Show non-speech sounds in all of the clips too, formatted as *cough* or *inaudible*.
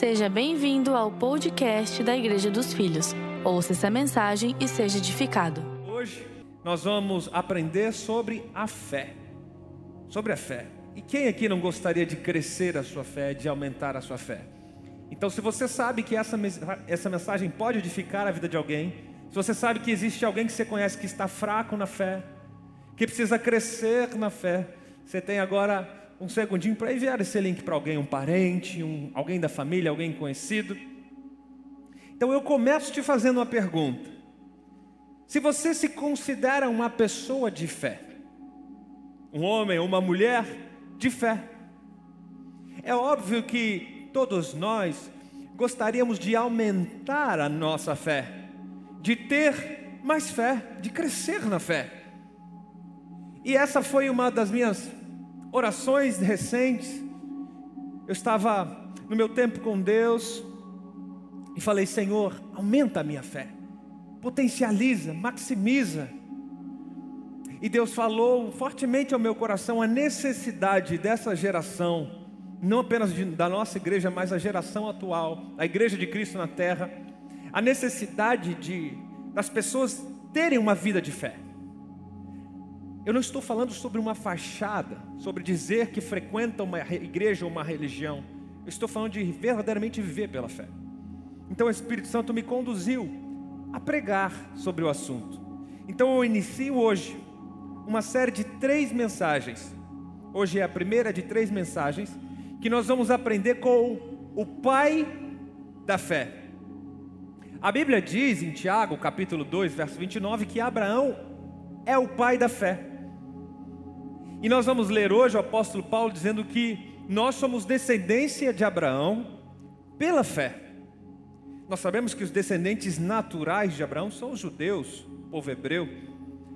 Seja bem-vindo ao podcast da Igreja dos Filhos. Ouça essa mensagem e seja edificado. Hoje nós vamos aprender sobre a fé. Sobre a fé. E quem aqui não gostaria de crescer a sua fé, de aumentar a sua fé? Então, se você sabe que essa, essa mensagem pode edificar a vida de alguém, se você sabe que existe alguém que você conhece que está fraco na fé, que precisa crescer na fé, você tem agora um segundinho para enviar esse link para alguém, um parente, um, alguém da família, alguém conhecido. Então eu começo te fazendo uma pergunta. Se você se considera uma pessoa de fé, um homem ou uma mulher de fé, é óbvio que todos nós gostaríamos de aumentar a nossa fé, de ter mais fé, de crescer na fé. E essa foi uma das minhas orações recentes. Eu estava no meu tempo com Deus e falei: Senhor, aumenta a minha fé, potencializa, maximiza. E Deus falou fortemente ao meu coração a necessidade dessa geração não apenas de, da nossa igreja, mas a geração atual, a igreja de Cristo na terra, a necessidade de das pessoas terem uma vida de fé. Eu não estou falando sobre uma fachada, sobre dizer que frequenta uma igreja ou uma religião. Eu estou falando de verdadeiramente viver pela fé. Então o Espírito Santo me conduziu a pregar sobre o assunto. Então eu inicio hoje uma série de três mensagens. Hoje é a primeira de três mensagens que nós vamos aprender com o pai da fé. A Bíblia diz em Tiago, capítulo 2, verso 29, que Abraão é o pai da fé. E nós vamos ler hoje o apóstolo Paulo dizendo que nós somos descendência de Abraão pela fé. Nós sabemos que os descendentes naturais de Abraão são os judeus, o povo hebreu,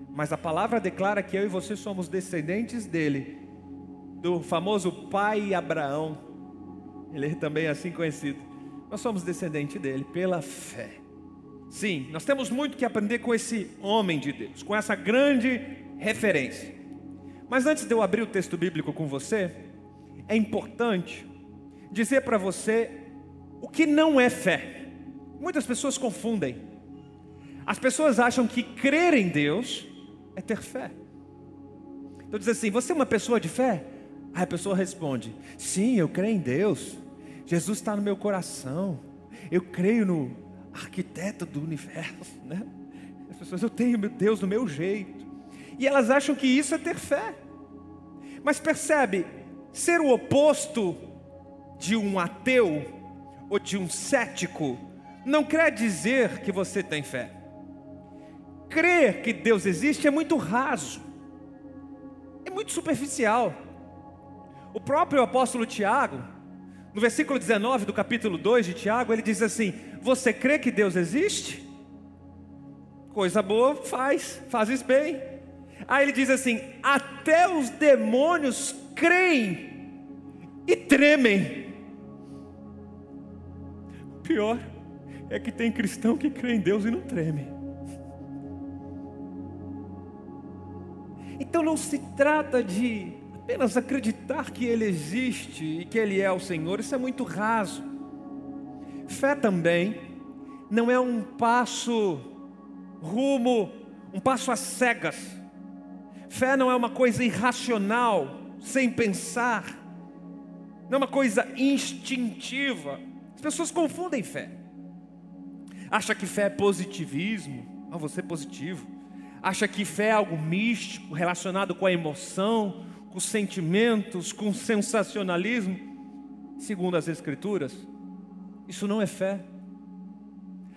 mas a palavra declara que eu e você somos descendentes dele do famoso pai Abraão. Ele é também assim conhecido. Nós somos descendentes dele pela fé. Sim, nós temos muito que aprender com esse homem de Deus, com essa grande referência. Mas antes de eu abrir o texto bíblico com você, é importante dizer para você o que não é fé. Muitas pessoas confundem. As pessoas acham que crer em Deus é ter fé. Então diz assim: você é uma pessoa de fé? Aí a pessoa responde: Sim, eu creio em Deus. Jesus está no meu coração. Eu creio no arquiteto do universo. Né? As pessoas, eu tenho meu Deus no meu jeito. E elas acham que isso é ter fé. Mas percebe, ser o oposto de um ateu ou de um cético não quer dizer que você tem fé. Crer que Deus existe é muito raso, é muito superficial. O próprio apóstolo Tiago, no versículo 19 do capítulo 2 de Tiago, ele diz assim: Você crê que Deus existe? Coisa boa, faz, fazes bem. Aí ele diz assim: Até os demônios creem e tremem. Pior é que tem cristão que crê em Deus e não treme. Então não se trata de apenas acreditar que Ele existe e que Ele é o Senhor, isso é muito raso. Fé também não é um passo rumo, um passo às cegas. Fé não é uma coisa irracional, sem pensar, não é uma coisa instintiva. As pessoas confundem fé. Acha que fé é positivismo, ah, você é positivo. Acha que fé é algo místico, relacionado com a emoção, com sentimentos, com sensacionalismo, segundo as Escrituras, isso não é fé.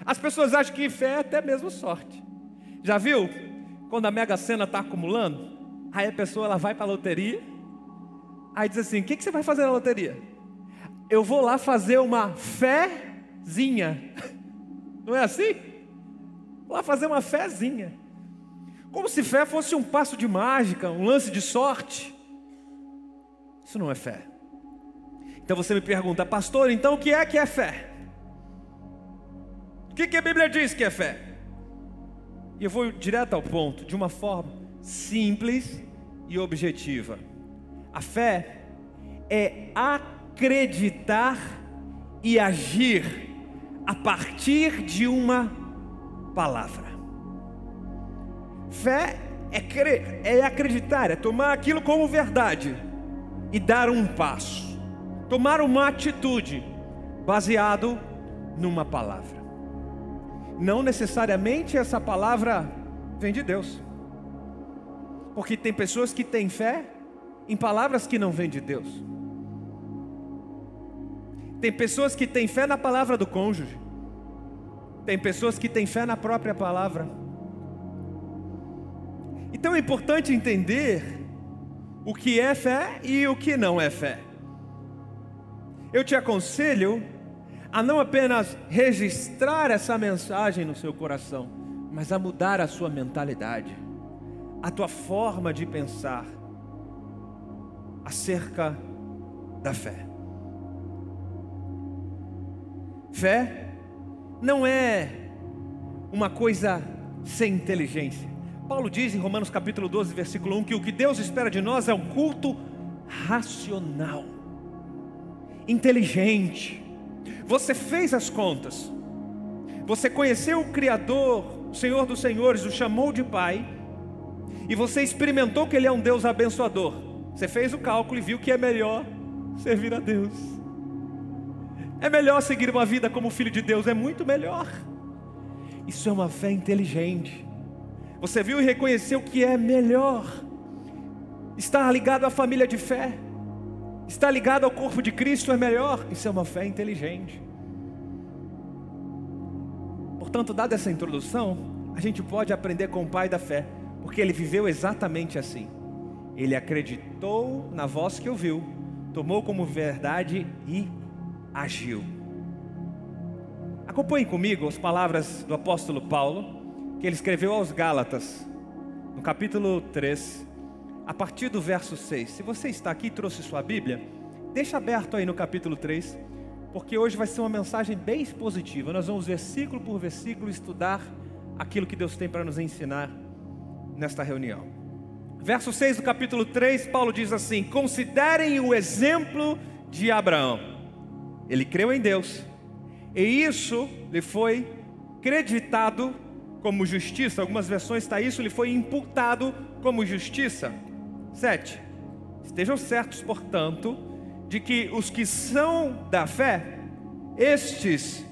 As pessoas acham que fé é até mesmo sorte. Já viu? Quando a Mega Sena está acumulando, aí a pessoa ela vai para a loteria, aí diz assim: O que, que você vai fazer na loteria? Eu vou lá fazer uma fézinha. *laughs* Não é assim? Vou lá fazer uma fézinha. Como se fé fosse um passo de mágica, um lance de sorte. Isso não é fé. Então você me pergunta, pastor, então o que é que é fé? O que, que a Bíblia diz que é fé? E eu vou direto ao ponto, de uma forma simples e objetiva. A fé é acreditar e agir a partir de uma palavra. Fé é, crer, é acreditar, é tomar aquilo como verdade e dar um passo, tomar uma atitude baseado numa palavra. Não necessariamente essa palavra vem de Deus, porque tem pessoas que têm fé em palavras que não vêm de Deus. Tem pessoas que têm fé na palavra do cônjuge. Tem pessoas que têm fé na própria palavra. Então é importante entender o que é fé e o que não é fé. Eu te aconselho a não apenas registrar essa mensagem no seu coração, mas a mudar a sua mentalidade, a tua forma de pensar acerca da fé. Fé não é uma coisa sem inteligência. Paulo diz em Romanos capítulo 12, versículo 1, que o que Deus espera de nós é um culto racional, inteligente. Você fez as contas, você conheceu o Criador, o Senhor dos Senhores, o chamou de Pai, e você experimentou que Ele é um Deus abençoador. Você fez o cálculo e viu que é melhor servir a Deus. É melhor seguir uma vida como filho de Deus, é muito melhor. Isso é uma fé inteligente. Você viu e reconheceu que é melhor. Está ligado à família de fé. Está ligado ao corpo de Cristo é melhor. Isso é uma fé inteligente. Portanto, dada essa introdução, a gente pode aprender com o pai da fé, porque ele viveu exatamente assim. Ele acreditou na voz que ouviu, tomou como verdade e agiu. Acompanhe comigo as palavras do apóstolo Paulo, que ele escreveu aos Gálatas, no capítulo 3, a partir do verso 6. Se você está aqui e trouxe sua Bíblia, deixa aberto aí no capítulo 3, porque hoje vai ser uma mensagem bem expositiva. Nós vamos versículo por versículo estudar aquilo que Deus tem para nos ensinar nesta reunião. Verso 6 do capítulo 3, Paulo diz assim: Considerem o exemplo de Abraão. Ele creu em Deus. E isso lhe foi creditado como justiça. Algumas versões está isso, lhe foi imputado como justiça. 7. Estejam certos, portanto, de que os que são da fé, estes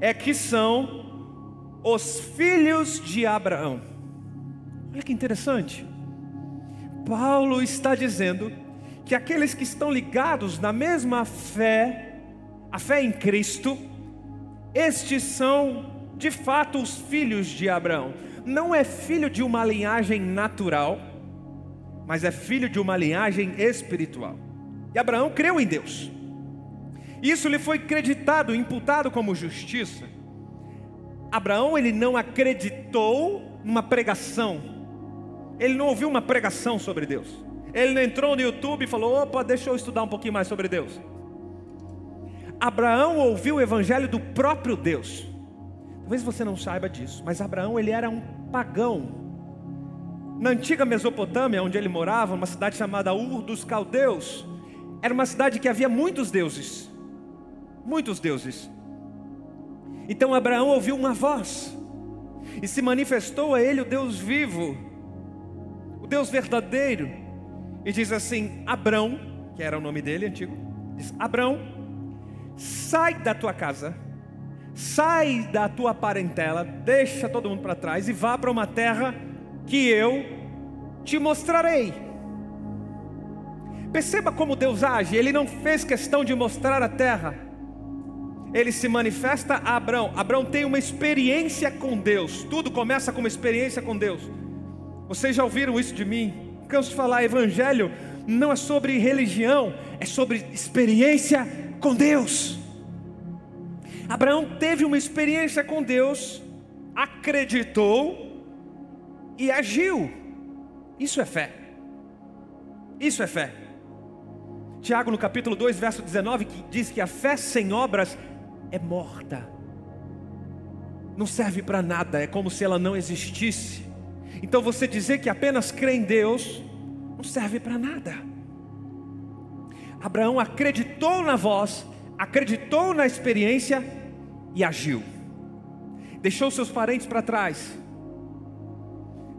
é que são os filhos de Abraão. Olha que interessante. Paulo está dizendo que aqueles que estão ligados na mesma fé a fé em Cristo, estes são de fato os filhos de Abraão. Não é filho de uma linhagem natural, mas é filho de uma linhagem espiritual. E Abraão creu em Deus. Isso lhe foi creditado, imputado como justiça. Abraão ele não acreditou numa pregação. Ele não ouviu uma pregação sobre Deus. Ele não entrou no YouTube e falou: "Opa, deixa eu estudar um pouquinho mais sobre Deus". Abraão ouviu o evangelho do próprio Deus. Talvez você não saiba disso, mas Abraão ele era um pagão. Na antiga Mesopotâmia, onde ele morava, uma cidade chamada Ur dos Caldeus, era uma cidade que havia muitos deuses. Muitos deuses. Então Abraão ouviu uma voz e se manifestou a ele o Deus vivo, o Deus verdadeiro, e diz assim: Abrão, que era o nome dele antigo, diz: Abrão, sai da tua casa, sai da tua parentela, deixa todo mundo para trás e vá para uma terra que eu te mostrarei. Perceba como Deus age, Ele não fez questão de mostrar a terra, Ele se manifesta a Abraão. Abraão tem uma experiência com Deus, tudo começa com uma experiência com Deus. Vocês já ouviram isso de mim? Canso de falar, evangelho não é sobre religião, é sobre experiência com Deus. Abraão teve uma experiência com Deus, acreditou e agiu. Isso é fé. Isso é fé. Tiago, no capítulo 2, verso 19, que diz que a fé sem obras é morta. Não serve para nada, é como se ela não existisse. Então você dizer que apenas crê em Deus não serve para nada. Abraão acreditou na voz, acreditou na experiência e agiu. Deixou seus parentes para trás,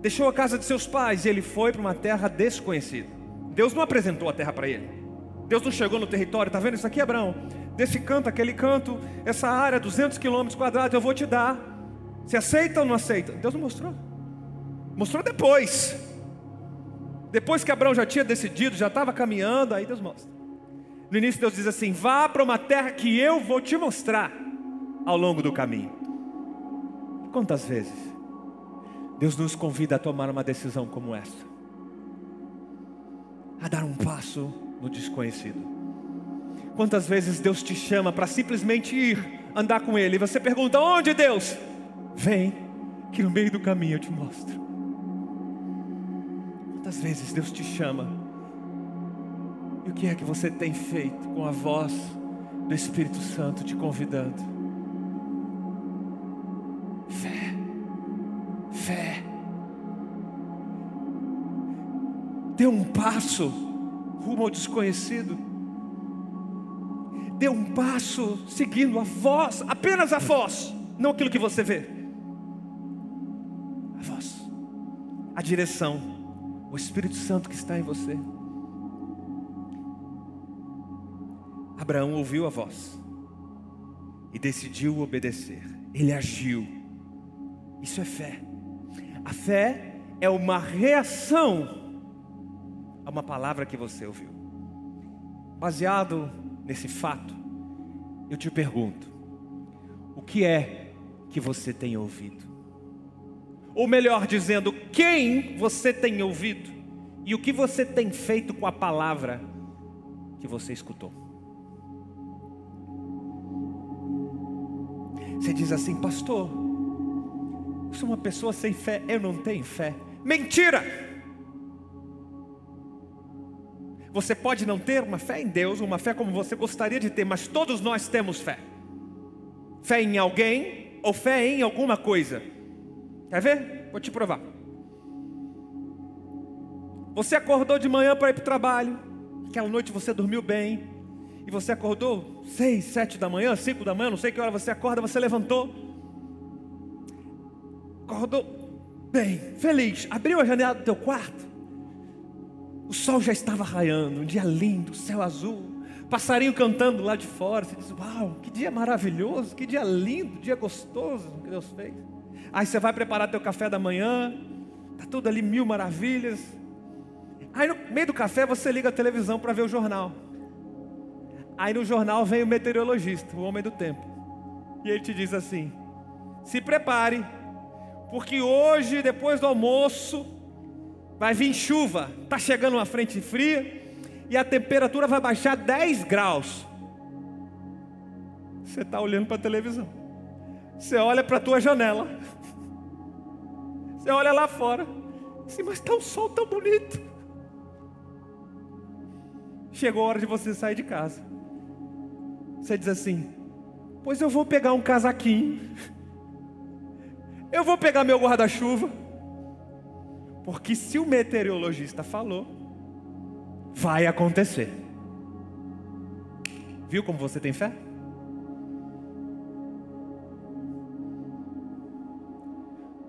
deixou a casa de seus pais e ele foi para uma terra desconhecida. Deus não apresentou a terra para ele. Deus não chegou no território, está vendo isso aqui, Abraão? Desse canto, aquele canto, essa área, 200 quilômetros quadrados, eu vou te dar. Você aceita ou não aceita? Deus não mostrou. Mostrou depois. Depois que Abraão já tinha decidido, já estava caminhando, aí Deus mostra. No início Deus diz assim: vá para uma terra que eu vou te mostrar ao longo do caminho. Quantas vezes Deus nos convida a tomar uma decisão como essa? A dar um passo no desconhecido. Quantas vezes Deus te chama para simplesmente ir andar com Ele e você pergunta: onde Deus? Vem, que no meio do caminho eu te mostro. Quantas vezes Deus te chama? E o que é que você tem feito com a voz do Espírito Santo te convidando? Dê um passo rumo ao desconhecido. Dê um passo seguindo a voz, apenas a voz, não aquilo que você vê. A voz, a direção, o Espírito Santo que está em você. Abraão ouviu a voz e decidiu obedecer. Ele agiu. Isso é fé. A fé é uma reação a uma palavra que você ouviu. Baseado nesse fato, eu te pergunto: o que é que você tem ouvido? Ou melhor dizendo, quem você tem ouvido e o que você tem feito com a palavra que você escutou? Você diz assim, pastor, eu sou uma pessoa sem fé, eu não tenho fé. Mentira! Você pode não ter uma fé em Deus, uma fé como você gostaria de ter, mas todos nós temos fé. Fé em alguém ou fé em alguma coisa. Quer ver? Vou te provar. Você acordou de manhã para ir para o trabalho, aquela noite você dormiu bem, e você acordou seis, sete da manhã, cinco da manhã, não sei que hora você acorda, você levantou, acordou bem, feliz, abriu a janela do teu quarto, o sol já estava raiando, um dia lindo, céu azul, passarinho cantando lá de fora, você diz, uau, que dia maravilhoso, que dia lindo, dia gostoso que Deus fez. Aí você vai preparar teu café da manhã, tá tudo ali mil maravilhas. Aí no meio do café você liga a televisão para ver o jornal. Aí no jornal vem o meteorologista, o homem do tempo. E ele te diz assim: se prepare, porque hoje, depois do almoço, vai vir chuva. Está chegando uma frente fria e a temperatura vai baixar 10 graus. Você está olhando para a televisão. Você olha para a tua janela. Você olha lá fora. Assim, mas está um sol tão bonito. Chegou a hora de você sair de casa. Você diz assim: Pois eu vou pegar um casaquinho, eu vou pegar meu guarda-chuva, porque se o meteorologista falou, vai acontecer. Viu como você tem fé?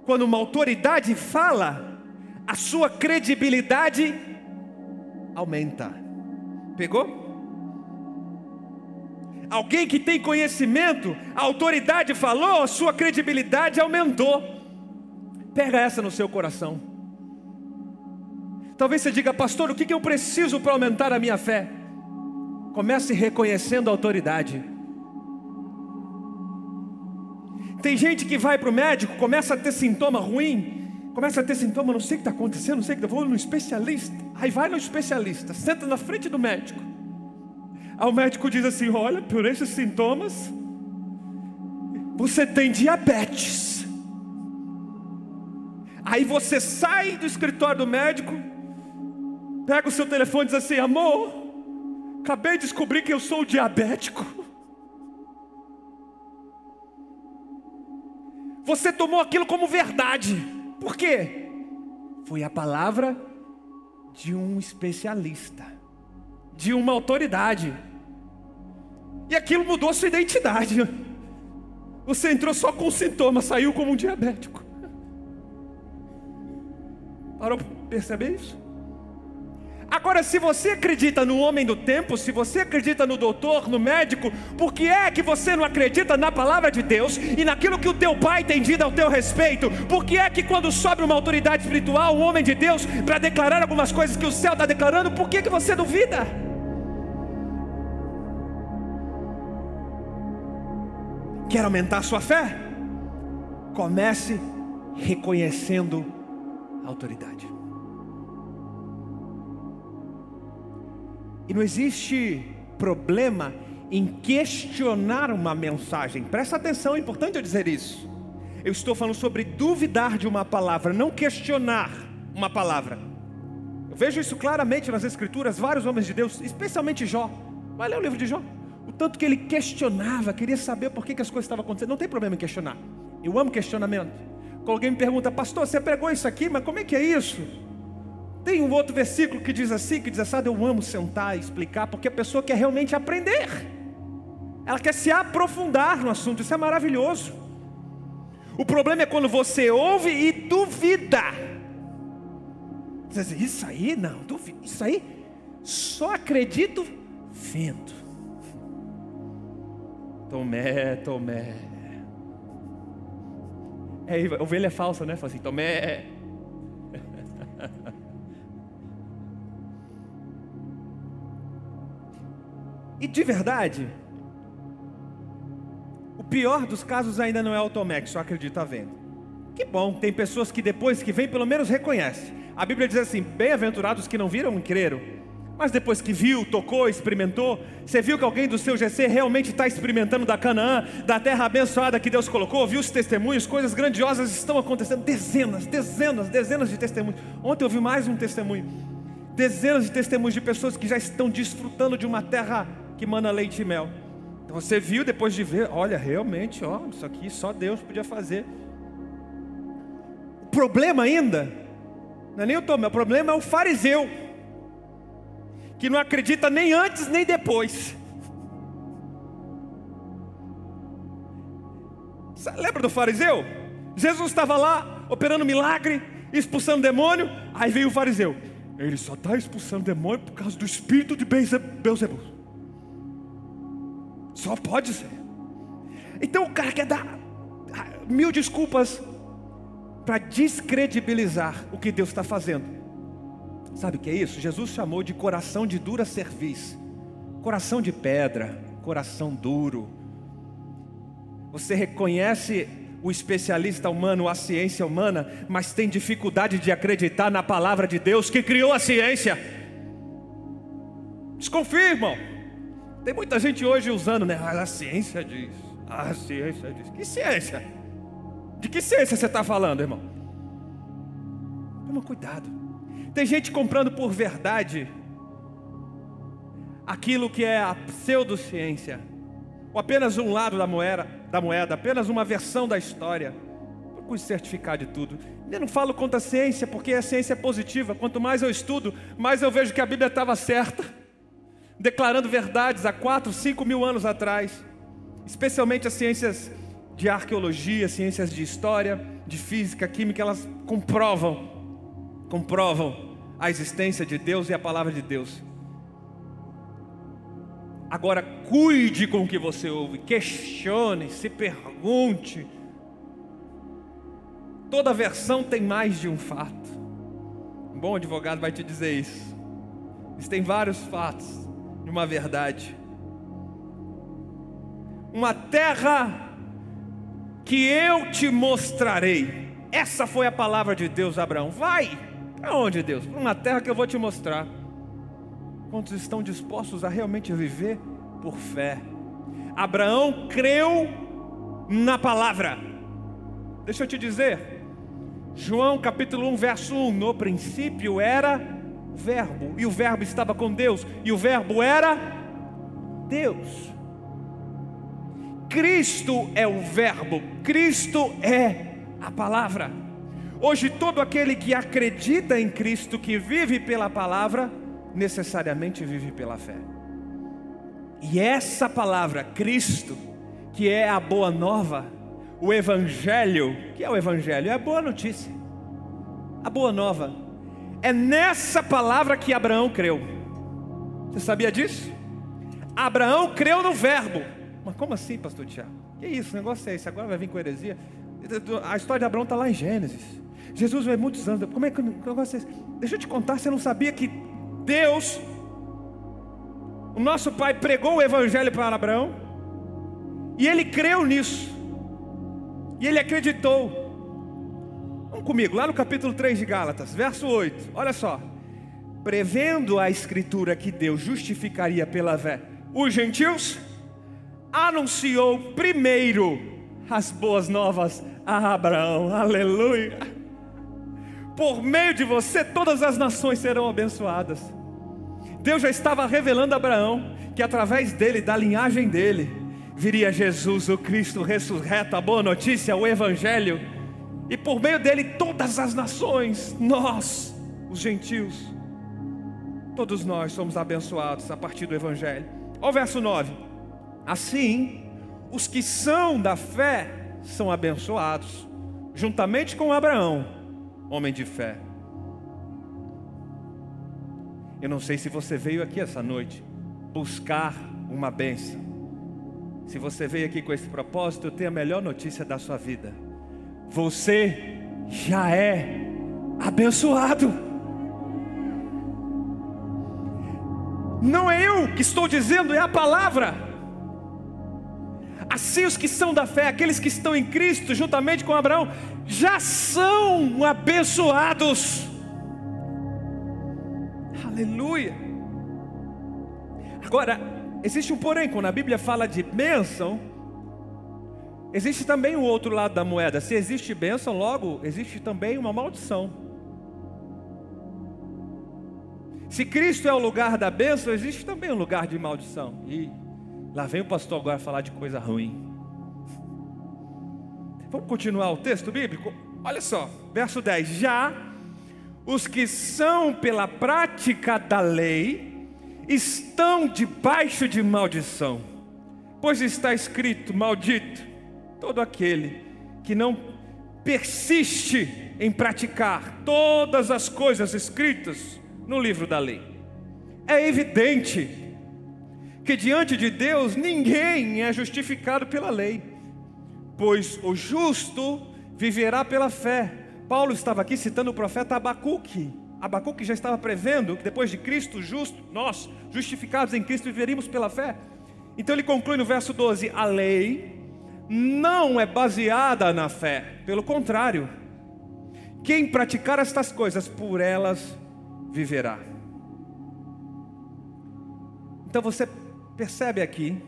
Quando uma autoridade fala, a sua credibilidade aumenta. Pegou? Alguém que tem conhecimento, a autoridade falou, a sua credibilidade aumentou. Pega essa no seu coração. Talvez você diga, pastor, o que eu preciso para aumentar a minha fé? Comece reconhecendo a autoridade. Tem gente que vai para o médico, começa a ter sintoma ruim, começa a ter sintoma, não sei o que está acontecendo, não sei o que, vou no especialista. Aí vai no especialista, senta na frente do médico. Aí o médico diz assim: Olha, por esses sintomas, você tem diabetes. Aí você sai do escritório do médico, pega o seu telefone e diz assim: Amor, acabei de descobrir que eu sou diabético. Você tomou aquilo como verdade. Por quê? Foi a palavra de um especialista, de uma autoridade. E aquilo mudou sua identidade. Você entrou só com sintomas, saiu como um diabético. Parou para perceber isso? Agora, se você acredita no homem do tempo, se você acredita no doutor, no médico, por que é que você não acredita na palavra de Deus e naquilo que o teu pai tem dito ao teu respeito? Por que é que quando sobe uma autoridade espiritual, um homem de Deus, para declarar algumas coisas que o céu está declarando, por que, que você duvida? Quer aumentar a sua fé? Comece reconhecendo a autoridade. E não existe problema em questionar uma mensagem. Presta atenção, é importante eu dizer isso. Eu estou falando sobre duvidar de uma palavra, não questionar uma palavra. Eu vejo isso claramente nas Escrituras, vários homens de Deus, especialmente Jó. Vai ler o livro de Jó. O tanto que ele questionava, queria saber por que, que as coisas estavam acontecendo. Não tem problema em questionar. Eu amo questionamento. Quando alguém me pergunta, pastor, você pregou isso aqui, mas como é que é isso? Tem um outro versículo que diz assim, que diz assim, eu amo sentar e explicar, porque a pessoa quer realmente aprender. Ela quer se aprofundar no assunto, isso é maravilhoso. O problema é quando você ouve e duvida. Isso aí não, duvido, isso aí só acredito vendo. Tomé, Tomé. É, ovelha é falsa, né? Fala assim, Tomé. E de verdade, o pior dos casos ainda não é o Tomé, que só acredita vendo. Que bom, tem pessoas que depois que vem, pelo menos reconhece. A Bíblia diz assim: bem-aventurados que não viram e creram. Mas depois que viu, tocou, experimentou, você viu que alguém do seu GC realmente está experimentando da Canaã, da terra abençoada que Deus colocou, viu os testemunhos, coisas grandiosas estão acontecendo, dezenas, dezenas, dezenas de testemunhos. Ontem eu vi mais um testemunho, dezenas de testemunhos de pessoas que já estão desfrutando de uma terra que mana leite e mel. Então você viu depois de ver, olha, realmente, ó, isso aqui só Deus podia fazer. O problema ainda, não é nem o Tomé, o problema é o fariseu, que não acredita nem antes nem depois. Lembra do fariseu? Jesus estava lá operando milagre, expulsando demônio, aí veio o fariseu. Ele só está expulsando demônio por causa do espírito de Beelzebub. Só pode ser. Então o cara quer dar mil desculpas para descredibilizar o que Deus está fazendo. Sabe o que é isso? Jesus chamou de coração de dura cerviz, coração de pedra, coração duro. Você reconhece o especialista humano, a ciência humana, mas tem dificuldade de acreditar na palavra de Deus que criou a ciência. Desconfia, irmão. Tem muita gente hoje usando, né? Ah, a ciência diz. A ciência diz. Que ciência? De que ciência você está falando, irmão? Toma cuidado. Tem gente comprando por verdade aquilo que é a pseudociência, ou apenas um lado da moeda, da moeda, apenas uma versão da história. Procure certificar de tudo. Eu não falo contra a ciência, porque a ciência é positiva. Quanto mais eu estudo, mais eu vejo que a Bíblia estava certa declarando verdades há 4, 5 mil anos atrás, especialmente as ciências de arqueologia, ciências de história, de física, química, elas comprovam, comprovam a existência de Deus e a palavra de Deus. Agora, cuide com o que você ouve, questione, se pergunte. Toda versão tem mais de um fato. Um bom advogado vai te dizer isso. Existem vários fatos uma verdade. Uma terra que eu te mostrarei. Essa foi a palavra de Deus Abraão. Vai, para onde Deus? Para uma terra que eu vou te mostrar. Quantos estão dispostos a realmente viver por fé? Abraão creu na palavra. Deixa eu te dizer, João capítulo 1, verso 1: No princípio era Verbo, e o Verbo estava com Deus, e o Verbo era Deus. Cristo é o Verbo, Cristo é a palavra. Hoje, todo aquele que acredita em Cristo, que vive pela palavra, necessariamente vive pela fé. E essa palavra, Cristo, que é a boa nova, o Evangelho, que é o Evangelho? É a boa notícia, a boa nova. É nessa palavra que Abraão creu. Você sabia disso? Abraão creu no Verbo. Mas como assim, pastor Tiago? Que isso, o negócio é esse? Agora vai vir com heresia? A história de Abraão está lá em Gênesis. Jesus veio muitos anos. Como é que o negócio é esse? Deixa eu te contar, você não sabia que Deus, o nosso pai, pregou o Evangelho para Abraão? E ele creu nisso. E ele acreditou. Vamos comigo, lá no capítulo 3 de Gálatas, verso 8. Olha só. Prevendo a escritura que Deus justificaria pela fé os gentios, anunciou primeiro as boas novas a Abraão. Aleluia. Por meio de você, todas as nações serão abençoadas. Deus já estava revelando a Abraão que através dele, da linhagem dele, viria Jesus, o Cristo ressurreto, a boa notícia, o Evangelho, e por meio dele todas as nações, nós, os gentios, todos nós somos abençoados a partir do Evangelho. Olha o verso 9: Assim, os que são da fé são abençoados, juntamente com Abraão, homem de fé. Eu não sei se você veio aqui essa noite buscar uma bênção. Se você veio aqui com esse propósito, eu tenho a melhor notícia da sua vida. Você já é abençoado. Não é eu que estou dizendo, é a palavra. Assim, os que são da fé, aqueles que estão em Cristo, juntamente com Abraão, já são abençoados. Aleluia. Agora, existe um porém, quando a Bíblia fala de bênção, existe também o outro lado da moeda. Se existe bênção, logo existe também uma maldição. Se Cristo é o lugar da bênção, existe também um lugar de maldição. E lá vem o pastor agora falar de coisa ruim. Vamos continuar o texto bíblico? Olha só, verso 10: Já os que são pela prática da lei, estão debaixo de maldição, pois está escrito: Maldito todo aquele que não persiste em praticar todas as coisas escritas no livro da lei. É evidente que diante de Deus ninguém é justificado pela lei, pois o justo viverá pela fé. Paulo estava aqui citando o profeta Abacuque. Abacuque já estava prevendo que depois de Cristo justo, nós, justificados em Cristo, viveríamos pela fé. Então ele conclui no verso 12: a lei não é baseada na fé, pelo contrário, quem praticar estas coisas, por elas viverá. Então você percebe aqui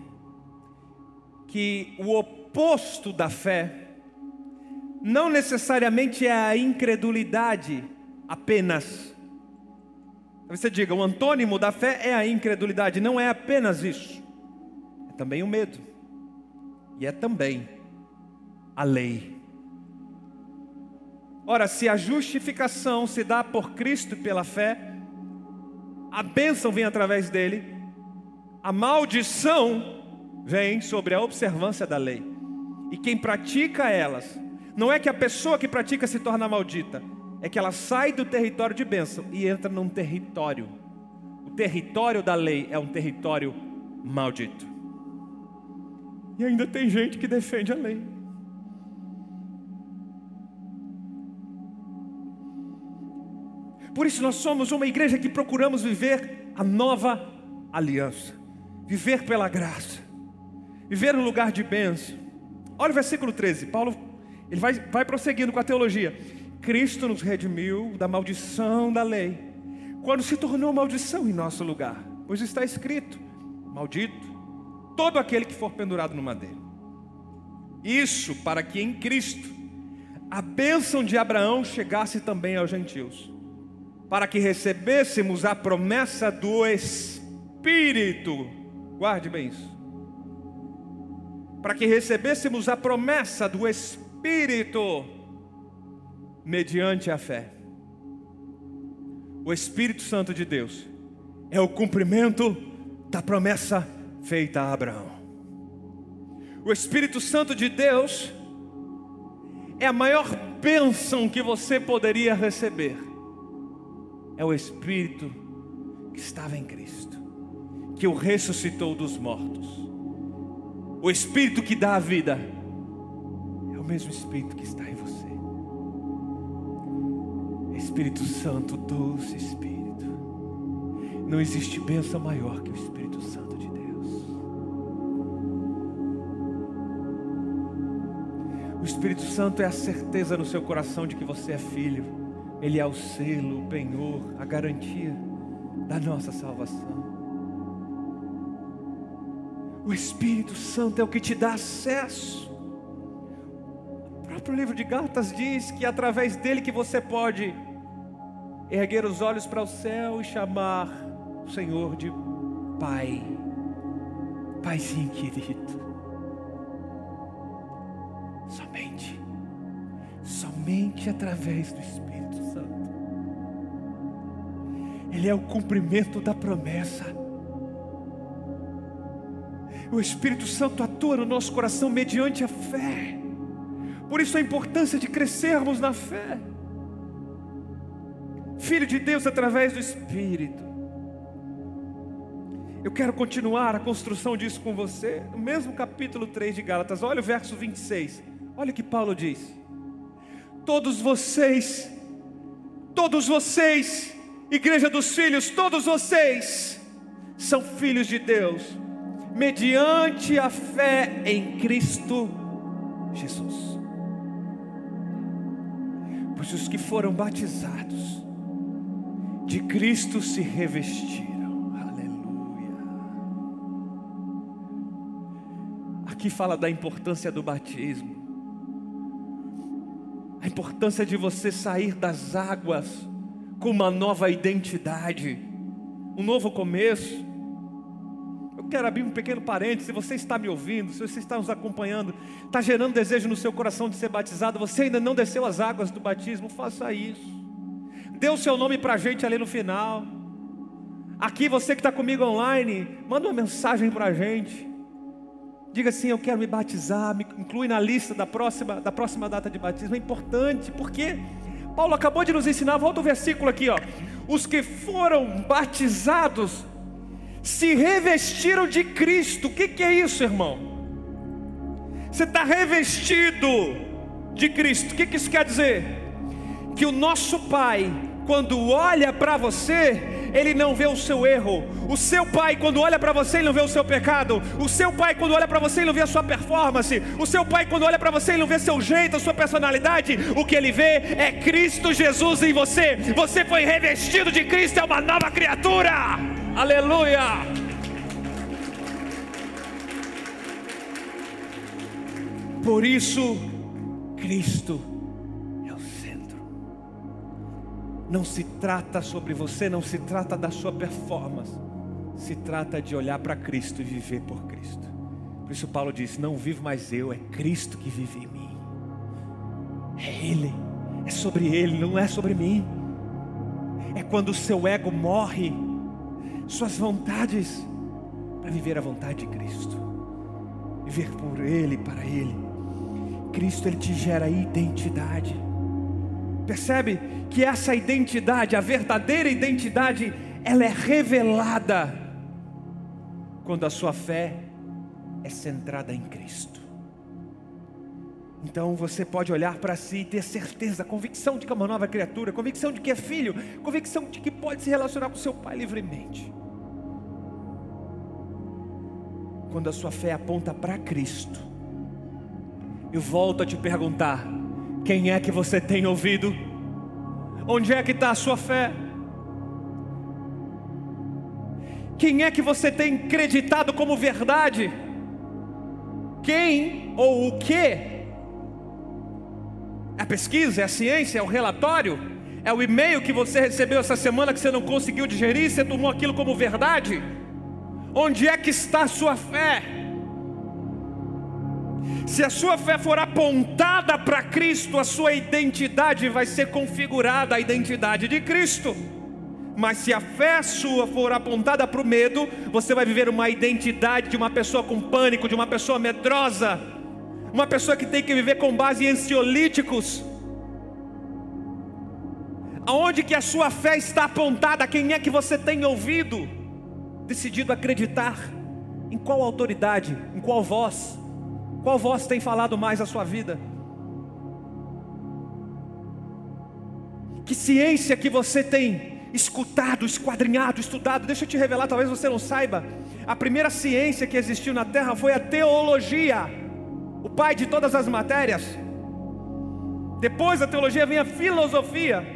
que o oposto da fé não necessariamente é a incredulidade, apenas. Você diga, o antônimo da fé é a incredulidade, não é apenas isso, é também o medo, e é também a lei. Ora, se a justificação se dá por Cristo pela fé, a bênção vem através dele, a maldição vem sobre a observância da lei, e quem pratica elas, não é que a pessoa que pratica se torna maldita, é que ela sai do território de bênção e entra num território. O território da lei é um território maldito. E ainda tem gente que defende a lei. Por isso nós somos uma igreja que procuramos viver a nova aliança, viver pela graça, viver no lugar de bênção. Olha o versículo 13, Paulo ele vai, vai prosseguindo com a teologia. Cristo nos redimiu da maldição da lei, quando se tornou maldição em nosso lugar, pois está escrito: Maldito todo aquele que for pendurado no madeiro. Isso para que em Cristo a bênção de Abraão chegasse também aos gentios, para que recebêssemos a promessa do Espírito. Guarde bem isso. Para que recebêssemos a promessa do Espírito mediante a fé. O Espírito Santo de Deus é o cumprimento da promessa feita a Abraão. O Espírito Santo de Deus é a maior bênção que você poderia receber. É o Espírito que estava em Cristo, que o ressuscitou dos mortos. O Espírito que dá a vida é o mesmo Espírito que está em você. Espírito Santo, doce Espírito. Não existe bênção maior que o Espírito Santo O Espírito Santo é a certeza no seu coração de que você é filho. Ele é o selo, o penhor, a garantia da nossa salvação. O Espírito Santo é o que te dá acesso. O próprio livro de Gálatas diz que é através dele que você pode erguer os olhos para o céu e chamar o Senhor de Pai, Paizinho querido. Somente através do Espírito Santo. Ele é o cumprimento da promessa. O Espírito Santo atua no nosso coração mediante a fé. Por isso a importância de crescermos na fé. Filho de Deus através do Espírito. Eu quero continuar a construção disso com você, no mesmo capítulo 3 de Gálatas. Olha o verso 26. Olha o que Paulo diz: Todos vocês, todos vocês, igreja dos filhos, todos vocês são filhos de Deus, mediante a fé em Cristo Jesus. Pois os que foram batizados, de Cristo se revestiram. Aleluia. Aqui fala da importância do batismo. A importância de você sair das águas com uma nova identidade, um novo começo. Eu quero abrir um pequeno parênteses. Se você está me ouvindo, se você está nos acompanhando, está gerando desejo no seu coração de ser batizado, você ainda não desceu as águas do batismo, faça isso. Dê o seu nome para a gente ali no final. Aqui você que está comigo online, manda uma mensagem para a gente. Diga assim: Eu quero me batizar, me inclui na lista da próxima, da próxima data de batismo. É importante, porque Paulo acabou de nos ensinar, volta o versículo aqui, ó. Os que foram batizados se revestiram de Cristo. O que, que é isso, irmão? Você está revestido de Cristo. O que, que isso quer dizer? que o nosso Pai, quando olha para você, ele não vê o seu erro. O seu pai, quando olha para você, ele não vê o seu pecado. O seu pai, quando olha para você, ele não vê a sua performance. O seu pai, quando olha para você, ele não vê seu jeito, a sua personalidade. O que ele vê é Cristo Jesus em você. Você foi revestido de Cristo, é uma nova criatura. Aleluia. Por isso, Cristo não se trata sobre você, não se trata da sua performance, se trata de olhar para Cristo e viver por Cristo. Por isso Paulo diz: Não vivo mais eu, é Cristo que vive em mim. É Ele, é sobre Ele, não é sobre mim. É quando o seu ego morre, suas vontades, para viver a vontade de Cristo, viver por Ele, para Ele. Cristo ele te gera identidade. Percebe que essa identidade, a verdadeira identidade, ela é revelada quando a sua fé é centrada em Cristo. Então você pode olhar para si e ter certeza, convicção de que é uma nova criatura, convicção de que é filho, convicção de que pode se relacionar com seu pai livremente. Quando a sua fé aponta para Cristo, eu volto a te perguntar: quem é que você tem ouvido? Onde é que está a sua fé? Quem é que você tem acreditado como verdade? Quem ou o que? É a pesquisa, é a ciência, é o relatório? É o e-mail que você recebeu essa semana que você não conseguiu digerir, você tomou aquilo como verdade? Onde é que está a sua fé? Se a sua fé for apontada para Cristo, a sua identidade vai ser configurada à identidade de Cristo. Mas se a fé sua for apontada para o medo, você vai viver uma identidade de uma pessoa com pânico, de uma pessoa medrosa, uma pessoa que tem que viver com base em ansiolíticos. Aonde que a sua fé está apontada? Quem é que você tem ouvido? Decidido acreditar em qual autoridade, em qual voz? Qual voz tem falado mais a sua vida? Que ciência que você tem escutado, esquadrinhado, estudado? Deixa eu te revelar, talvez você não saiba. A primeira ciência que existiu na Terra foi a teologia, o pai de todas as matérias. Depois da teologia vem a filosofia.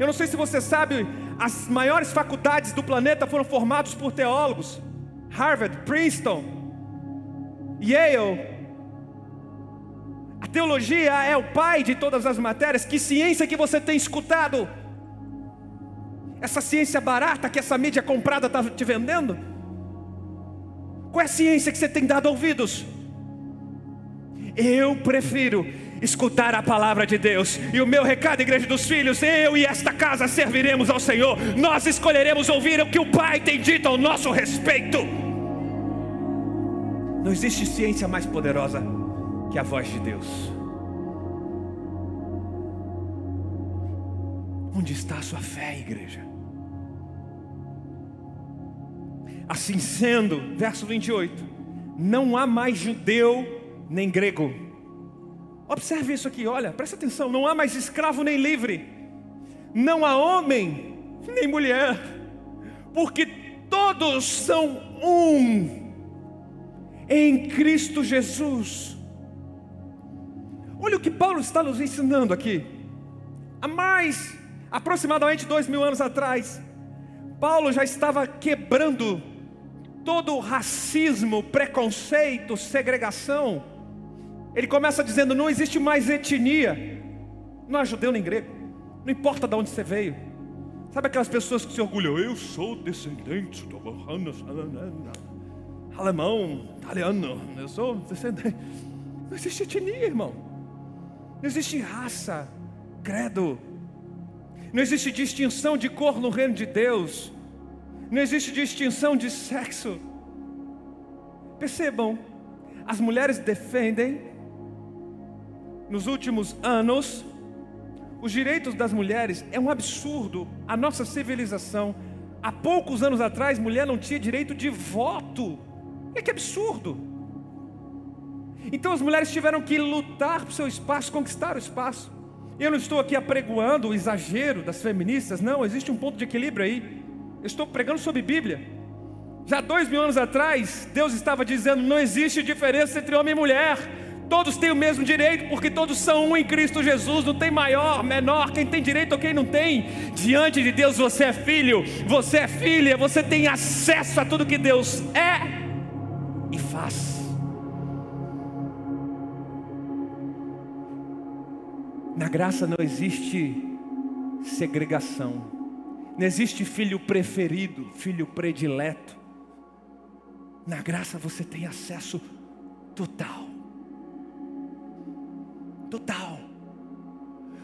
Eu não sei se você sabe, as maiores faculdades do planeta foram formadas por teólogos. Harvard, Princeton, Yale. Teologia é o pai de todas as matérias. Que ciência que você tem escutado? Essa ciência barata que essa mídia comprada está te vendendo? Qual é a ciência que você tem dado ouvidos? Eu prefiro escutar a palavra de Deus. E o meu recado, igreja dos filhos, eu e esta casa serviremos ao Senhor. Nós escolheremos ouvir o que o Pai tem dito ao nosso respeito. Não existe ciência mais poderosa que a voz de Deus. Onde está a sua fé, igreja? Assim sendo, verso 28, não há mais judeu nem grego Observe isso aqui, olha, presta atenção: não há mais escravo nem livre, não há homem nem mulher, porque todos são um em Cristo Jesus. Olha o que Paulo está nos ensinando aqui. Há mais, aproximadamente dois mil anos atrás, Paulo já estava quebrando todo o racismo, preconceito, segregação ele começa dizendo: não existe mais etnia, não é judeu nem grego, não importa de onde você veio. Sabe aquelas pessoas que se orgulham? Eu sou descendente do alemão, italiano, eu sou descendente. Não existe etnia, irmão. Não existe raça, credo. Não existe distinção de cor no reino de Deus. Não existe distinção de sexo. Percebam, as mulheres defendem nos últimos anos, os direitos das mulheres é um absurdo. A nossa civilização, há poucos anos atrás, mulher não tinha direito de voto. É que absurdo. Então as mulheres tiveram que lutar por seu espaço, conquistar o espaço. Eu não estou aqui apregoando o exagero das feministas, não, existe um ponto de equilíbrio aí. Eu estou pregando sobre Bíblia. Já dois mil anos atrás, Deus estava dizendo: não existe diferença entre homem e mulher. Todos têm o mesmo direito, porque todos são um em Cristo Jesus. Não tem maior, menor, quem tem direito ou quem não tem. Diante de Deus você é filho, você é filha, você tem acesso a tudo que Deus é e faz. Na graça não existe segregação, não existe filho preferido, filho predileto. Na graça você tem acesso total total.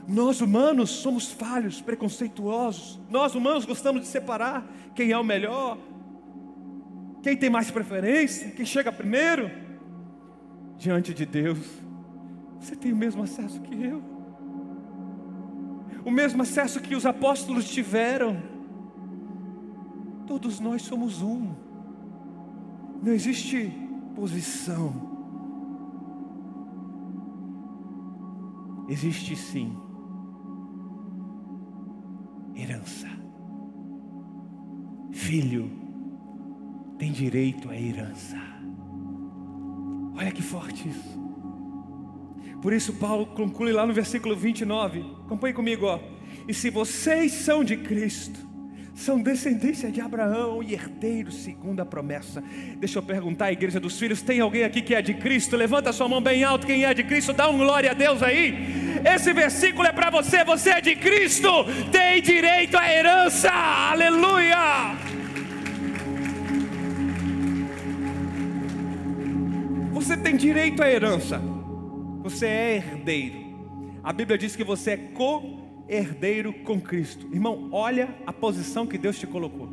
Nós humanos somos falhos, preconceituosos. Nós humanos gostamos de separar quem é o melhor, quem tem mais preferência, quem chega primeiro. Diante de Deus, você tem o mesmo acesso que eu, o mesmo acesso que os apóstolos tiveram. Todos nós somos um, não existe posição existe sim herança. Filho tem direito à herança. Olha que forte isso. Por isso, Paulo conclui lá no versículo 29. Acompanhe comigo, ó. E se vocês são de Cristo, são descendência de Abraão e herdeiros segundo a promessa. Deixa eu perguntar à igreja dos filhos: tem alguém aqui que é de Cristo? Levanta sua mão bem alto, quem é de Cristo, dá um glória a Deus aí. Esse versículo é para você, você é de Cristo, tem direito à herança, aleluia. Você tem direito à herança, você é herdeiro. A Bíblia diz que você é co co-herdeiro com Cristo. Irmão, olha a posição que Deus te colocou.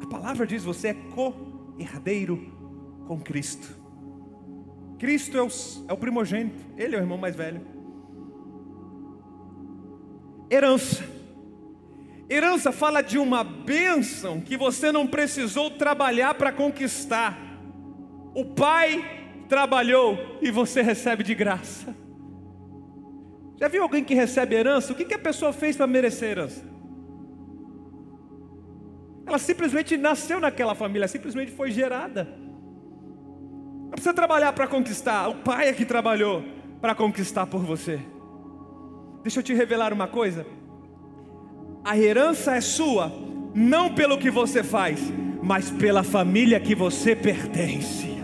A palavra diz: você é co-herdeiro com Cristo. Cristo é o, é o primogênito, ele é o irmão mais velho. Herança. Herança fala de uma bênção que você não precisou trabalhar para conquistar. O pai trabalhou e você recebe de graça. Já viu alguém que recebe herança? O que, que a pessoa fez para merecer herança? Ela simplesmente nasceu naquela família, simplesmente foi gerada. Não precisa trabalhar para conquistar, o pai é que trabalhou para conquistar por você. Deixa eu te revelar uma coisa: a herança é sua, não pelo que você faz, mas pela família que você pertence.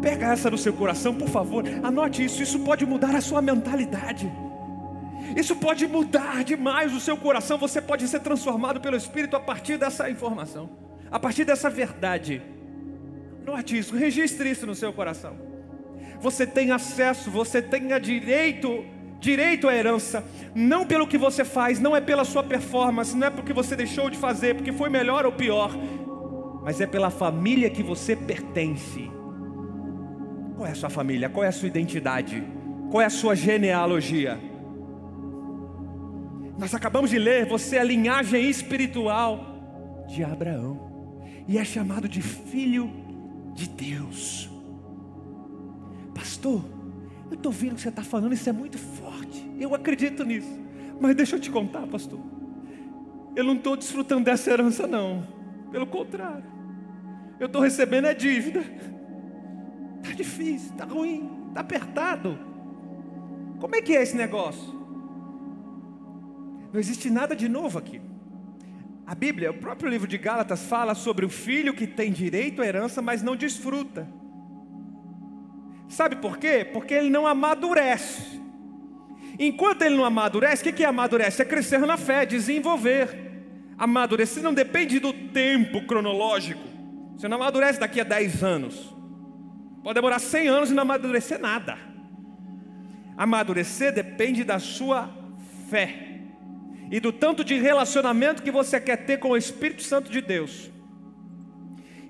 Pega essa no seu coração, por favor, anote isso, isso pode mudar a sua mentalidade. Isso pode mudar demais o seu coração, você pode ser transformado pelo Espírito a partir dessa informação, a partir dessa verdade. Note isso, registre isso no seu coração. Você tem acesso, você tem direito, direito à herança, não pelo que você faz, não é pela sua performance, não é porque você deixou de fazer, porque foi melhor ou pior, mas é pela família que você pertence. Qual é a sua família? Qual é a sua identidade? Qual é a sua genealogia? Nós acabamos de ler, você é a linhagem espiritual de Abraão e é chamado de filho de Deus. Pastor, eu estou vendo o que você está falando, isso é muito forte. Eu acredito nisso. Mas deixa eu te contar, pastor. Eu não estou desfrutando dessa herança, não. Pelo contrário. Eu estou recebendo a dívida. Está difícil, está ruim, está apertado. Como é que é esse negócio? Não existe nada de novo aqui. A Bíblia, o próprio livro de Gálatas, fala sobre o filho que tem direito à herança, mas não desfruta. Sabe por quê? Porque ele não amadurece. Enquanto ele não amadurece, o que é amadurece? É crescer na fé, desenvolver. Amadurecer não depende do tempo cronológico. Você não amadurece daqui a 10 anos. Pode demorar 100 anos e não amadurecer nada. Amadurecer depende da sua fé e do tanto de relacionamento que você quer ter com o Espírito Santo de Deus.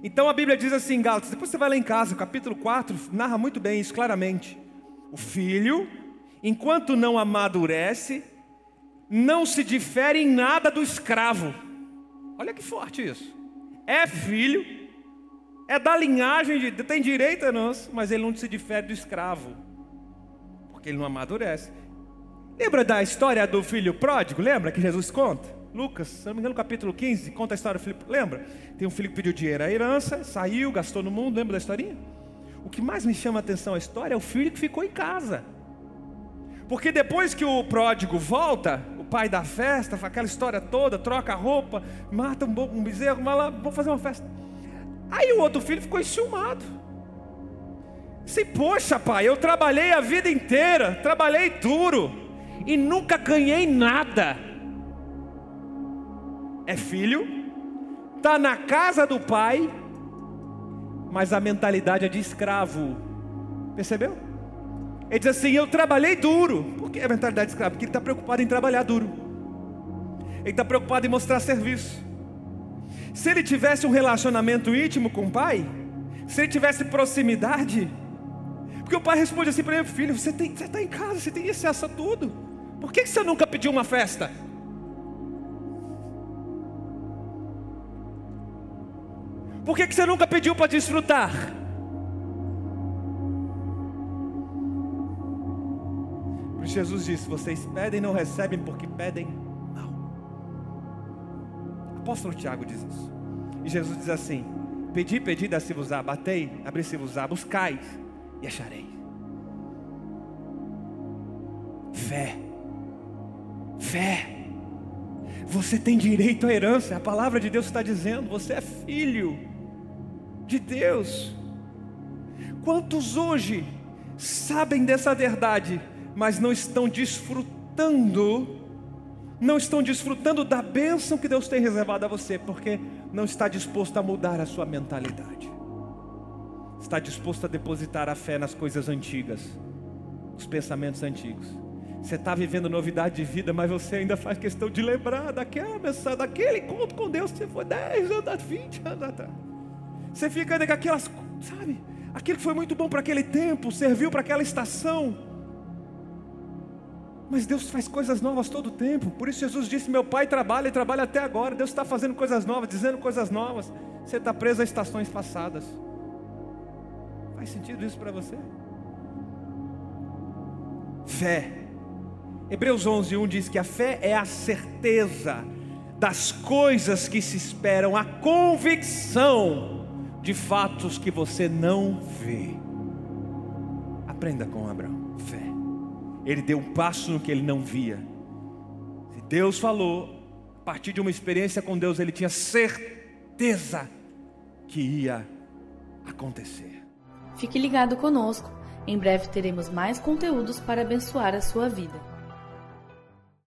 Então a Bíblia diz assim Gálatas, depois você vai lá em casa, capítulo 4, narra muito bem isso claramente. O filho, enquanto não amadurece, não se difere em nada do escravo. Olha que forte isso. É filho, é da linhagem de tem direito a nós, mas ele não se difere do escravo, porque ele não amadurece. Lembra da história do filho pródigo? Lembra que Jesus conta? Lucas, se não me engano, capítulo 15, conta a história do filho. Lembra? Tem um filho que pediu dinheiro, a herança, saiu, gastou no mundo. Lembra da historinha? O que mais me chama a atenção a história é o filho que ficou em casa. Porque depois que o pródigo volta, o pai da festa, aquela história toda, troca a roupa, mata um, um bezerro, vamos fazer uma festa. Aí o outro filho ficou enciumado. Disse, poxa pai, eu trabalhei a vida inteira, trabalhei duro e nunca ganhei nada. É filho, está na casa do pai, mas a mentalidade é de escravo. Percebeu? Ele diz assim: Eu trabalhei duro. Por que a mentalidade de escravo? Porque ele está preocupado em trabalhar duro. Ele está preocupado em mostrar serviço. Se ele tivesse um relacionamento íntimo com o pai, se ele tivesse proximidade, porque o pai responde assim para ele: Filho, você está em casa, você tem acesso a tudo. Por que você nunca pediu uma festa? Por que você nunca pediu para desfrutar? Jesus disse: Vocês pedem e não recebem porque pedem. Apóstolo Tiago diz isso. E Jesus diz assim: Pedi, pedi, dá-se-vos-á, batei, abri-se-vos-á, buscai e acharei. Fé Fé. Você tem direito à herança, a palavra de Deus está dizendo, você é filho de Deus. Quantos hoje sabem dessa verdade, mas não estão desfrutando, não estão desfrutando da bênção que Deus tem reservado a você, porque não está disposto a mudar a sua mentalidade, está disposto a depositar a fé nas coisas antigas, os pensamentos antigos Você está vivendo novidade de vida, mas você ainda faz questão de lembrar daquela mensagem, daquele encontro com Deus que você foi 10 anos, 20 anos atrás. Você fica ainda com aquelas, sabe? Aquilo que foi muito bom para aquele tempo, serviu para aquela estação. Mas Deus faz coisas novas todo o tempo. Por isso Jesus disse: Meu pai trabalha e trabalha até agora. Deus está fazendo coisas novas, dizendo coisas novas. Você está preso a estações passadas. Faz sentido isso para você? Fé. Hebreus 11, 1 diz que a fé é a certeza das coisas que se esperam, a convicção de fatos que você não vê. Aprenda com Abraão. Ele deu um passo no que ele não via. Se Deus falou, a partir de uma experiência com Deus, ele tinha certeza que ia acontecer. Fique ligado conosco. Em breve teremos mais conteúdos para abençoar a sua vida.